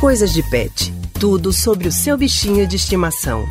Coisas de Pet. Tudo sobre o seu bichinho de estimação.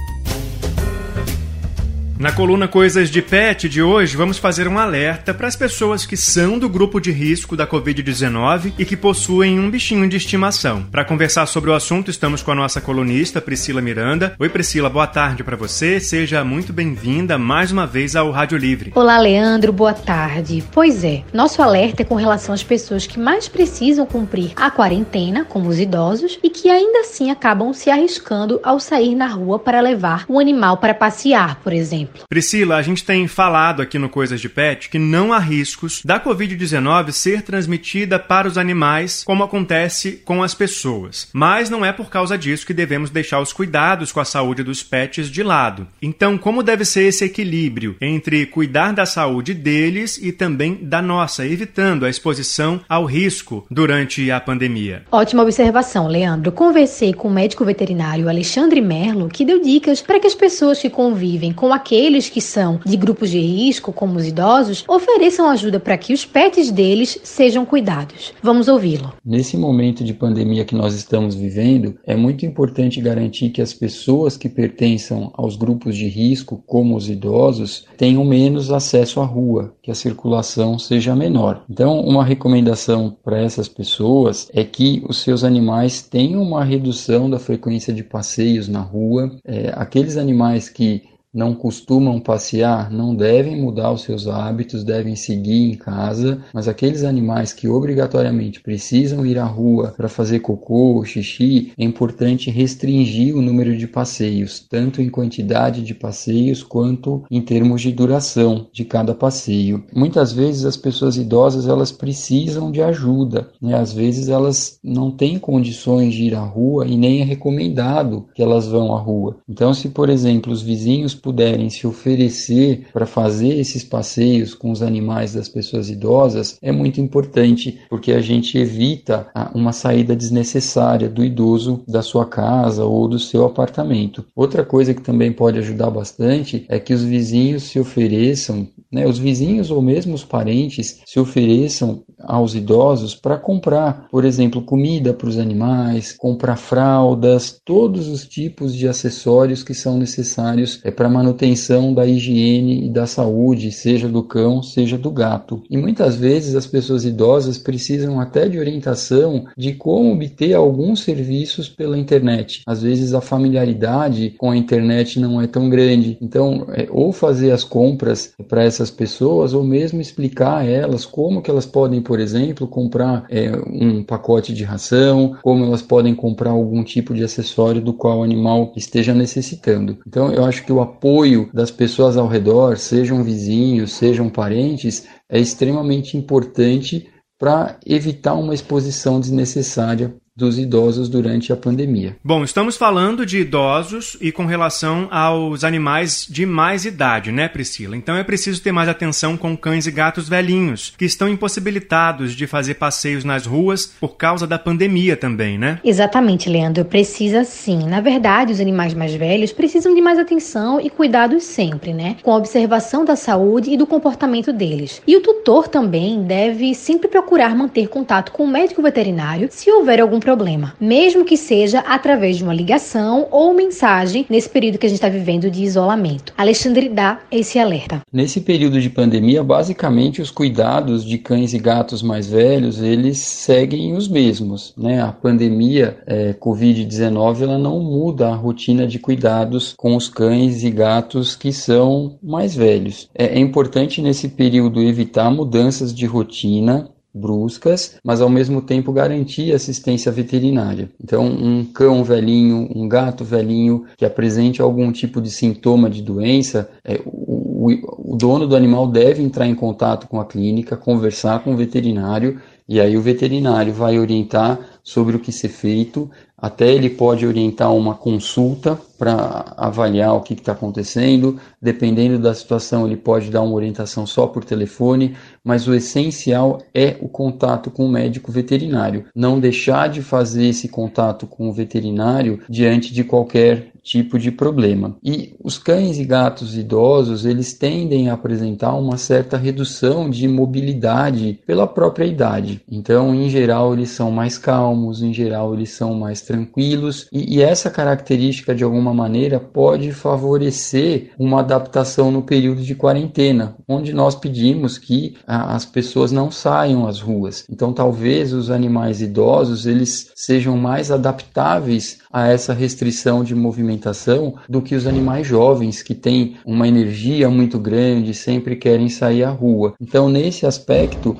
Na coluna Coisas de Pet de hoje, vamos fazer um alerta para as pessoas que são do grupo de risco da Covid-19 e que possuem um bichinho de estimação. Para conversar sobre o assunto, estamos com a nossa colunista Priscila Miranda. Oi, Priscila, boa tarde para você. Seja muito bem-vinda mais uma vez ao Rádio Livre. Olá, Leandro, boa tarde. Pois é, nosso alerta é com relação às pessoas que mais precisam cumprir a quarentena, como os idosos, e que ainda assim acabam se arriscando ao sair na rua para levar um animal para passear, por exemplo exemplo. Priscila, a gente tem falado aqui no Coisas de Pet que não há riscos da Covid-19 ser transmitida para os animais, como acontece com as pessoas. Mas não é por causa disso que devemos deixar os cuidados com a saúde dos pets de lado. Então, como deve ser esse equilíbrio entre cuidar da saúde deles e também da nossa, evitando a exposição ao risco durante a pandemia? Ótima observação, Leandro. Conversei com o médico veterinário Alexandre Merlo, que deu dicas para que as pessoas que convivem com aquele aqueles que são de grupos de risco, como os idosos, ofereçam ajuda para que os pets deles sejam cuidados. Vamos ouvi-lo. Nesse momento de pandemia que nós estamos vivendo, é muito importante garantir que as pessoas que pertençam aos grupos de risco, como os idosos, tenham menos acesso à rua, que a circulação seja menor. Então, uma recomendação para essas pessoas é que os seus animais tenham uma redução da frequência de passeios na rua. É, aqueles animais que não costumam passear não devem mudar os seus hábitos, devem seguir em casa, mas aqueles animais que obrigatoriamente precisam ir à rua para fazer cocô xixi, é importante restringir o número de passeios, tanto em quantidade de passeios quanto em termos de duração de cada passeio. Muitas vezes as pessoas idosas elas precisam de ajuda, né? às vezes elas não têm condições de ir à rua e nem é recomendado que elas vão à rua. Então, se por exemplo os vizinhos puderem se oferecer para fazer esses passeios com os animais das pessoas idosas é muito importante, porque a gente evita uma saída desnecessária do idoso da sua casa ou do seu apartamento. Outra coisa que também pode ajudar bastante é que os vizinhos se ofereçam, né, os vizinhos ou mesmo os parentes se ofereçam aos idosos para comprar, por exemplo, comida para os animais, comprar fraldas, todos os tipos de acessórios que são necessários é, para manutenção da higiene e da saúde, seja do cão, seja do gato. E muitas vezes as pessoas idosas precisam até de orientação de como obter alguns serviços pela internet. Às vezes a familiaridade com a internet não é tão grande. Então, é, ou fazer as compras para essas pessoas, ou mesmo explicar a elas como que elas podem, por exemplo, comprar é, um pacote de ração, como elas podem comprar algum tipo de acessório do qual o animal esteja necessitando. Então, eu acho que o apoio das pessoas ao redor, sejam vizinhos, sejam parentes, é extremamente importante para evitar uma exposição desnecessária dos idosos durante a pandemia. Bom, estamos falando de idosos e com relação aos animais de mais idade, né, Priscila? Então é preciso ter mais atenção com cães e gatos velhinhos, que estão impossibilitados de fazer passeios nas ruas por causa da pandemia também, né? Exatamente, Leandro. Precisa sim. Na verdade, os animais mais velhos precisam de mais atenção e cuidados sempre, né? Com a observação da saúde e do comportamento deles. E o tutor também deve sempre procurar manter contato com o médico veterinário se houver algum problema, mesmo que seja através de uma ligação ou mensagem nesse período que a gente está vivendo de isolamento. Alexandre dá esse alerta. Nesse período de pandemia, basicamente os cuidados de cães e gatos mais velhos eles seguem os mesmos, né? A pandemia é, Covid-19 ela não muda a rotina de cuidados com os cães e gatos que são mais velhos. É, é importante nesse período evitar mudanças de rotina bruscas, mas ao mesmo tempo garantir assistência veterinária. Então, um cão velhinho, um gato velhinho que apresente algum tipo de sintoma de doença, é, o, o, o dono do animal deve entrar em contato com a clínica, conversar com o veterinário e aí o veterinário vai orientar sobre o que ser feito, até ele pode orientar uma consulta para avaliar o que está acontecendo. Dependendo da situação, ele pode dar uma orientação só por telefone, mas o essencial é o contato com o médico veterinário. Não deixar de fazer esse contato com o veterinário diante de qualquer tipo de problema. E os cães e gatos idosos, eles tendem a apresentar uma certa redução de mobilidade pela própria idade. Então, em geral, eles são mais calmos, em geral, eles são mais tranquilos, e, e essa característica, de alguma maneira, pode favorecer uma adaptação no período de quarentena, onde nós pedimos que a, as pessoas não saiam às ruas. Então, talvez os animais idosos eles sejam mais adaptáveis a essa restrição de movimentação do que os animais jovens que têm uma energia muito grande, sempre querem sair à rua. Então, nesse aspecto,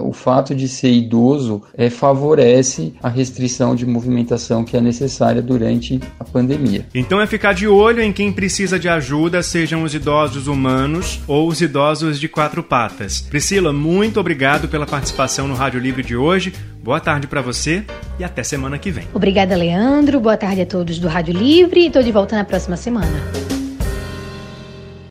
o fato de ser idoso é, favorece a restrição de movimentação que é necessária durante a pandemia. Então é ficar de olho em quem precisa de ajuda, sejam os idosos humanos ou os idosos de quatro patas. Priscila, muito obrigado pela participação no Rádio Livre de hoje. Boa tarde para você e até semana que vem. Obrigada, Leandro. Boa tarde a todos do Rádio Livre. Estou de volta na próxima semana.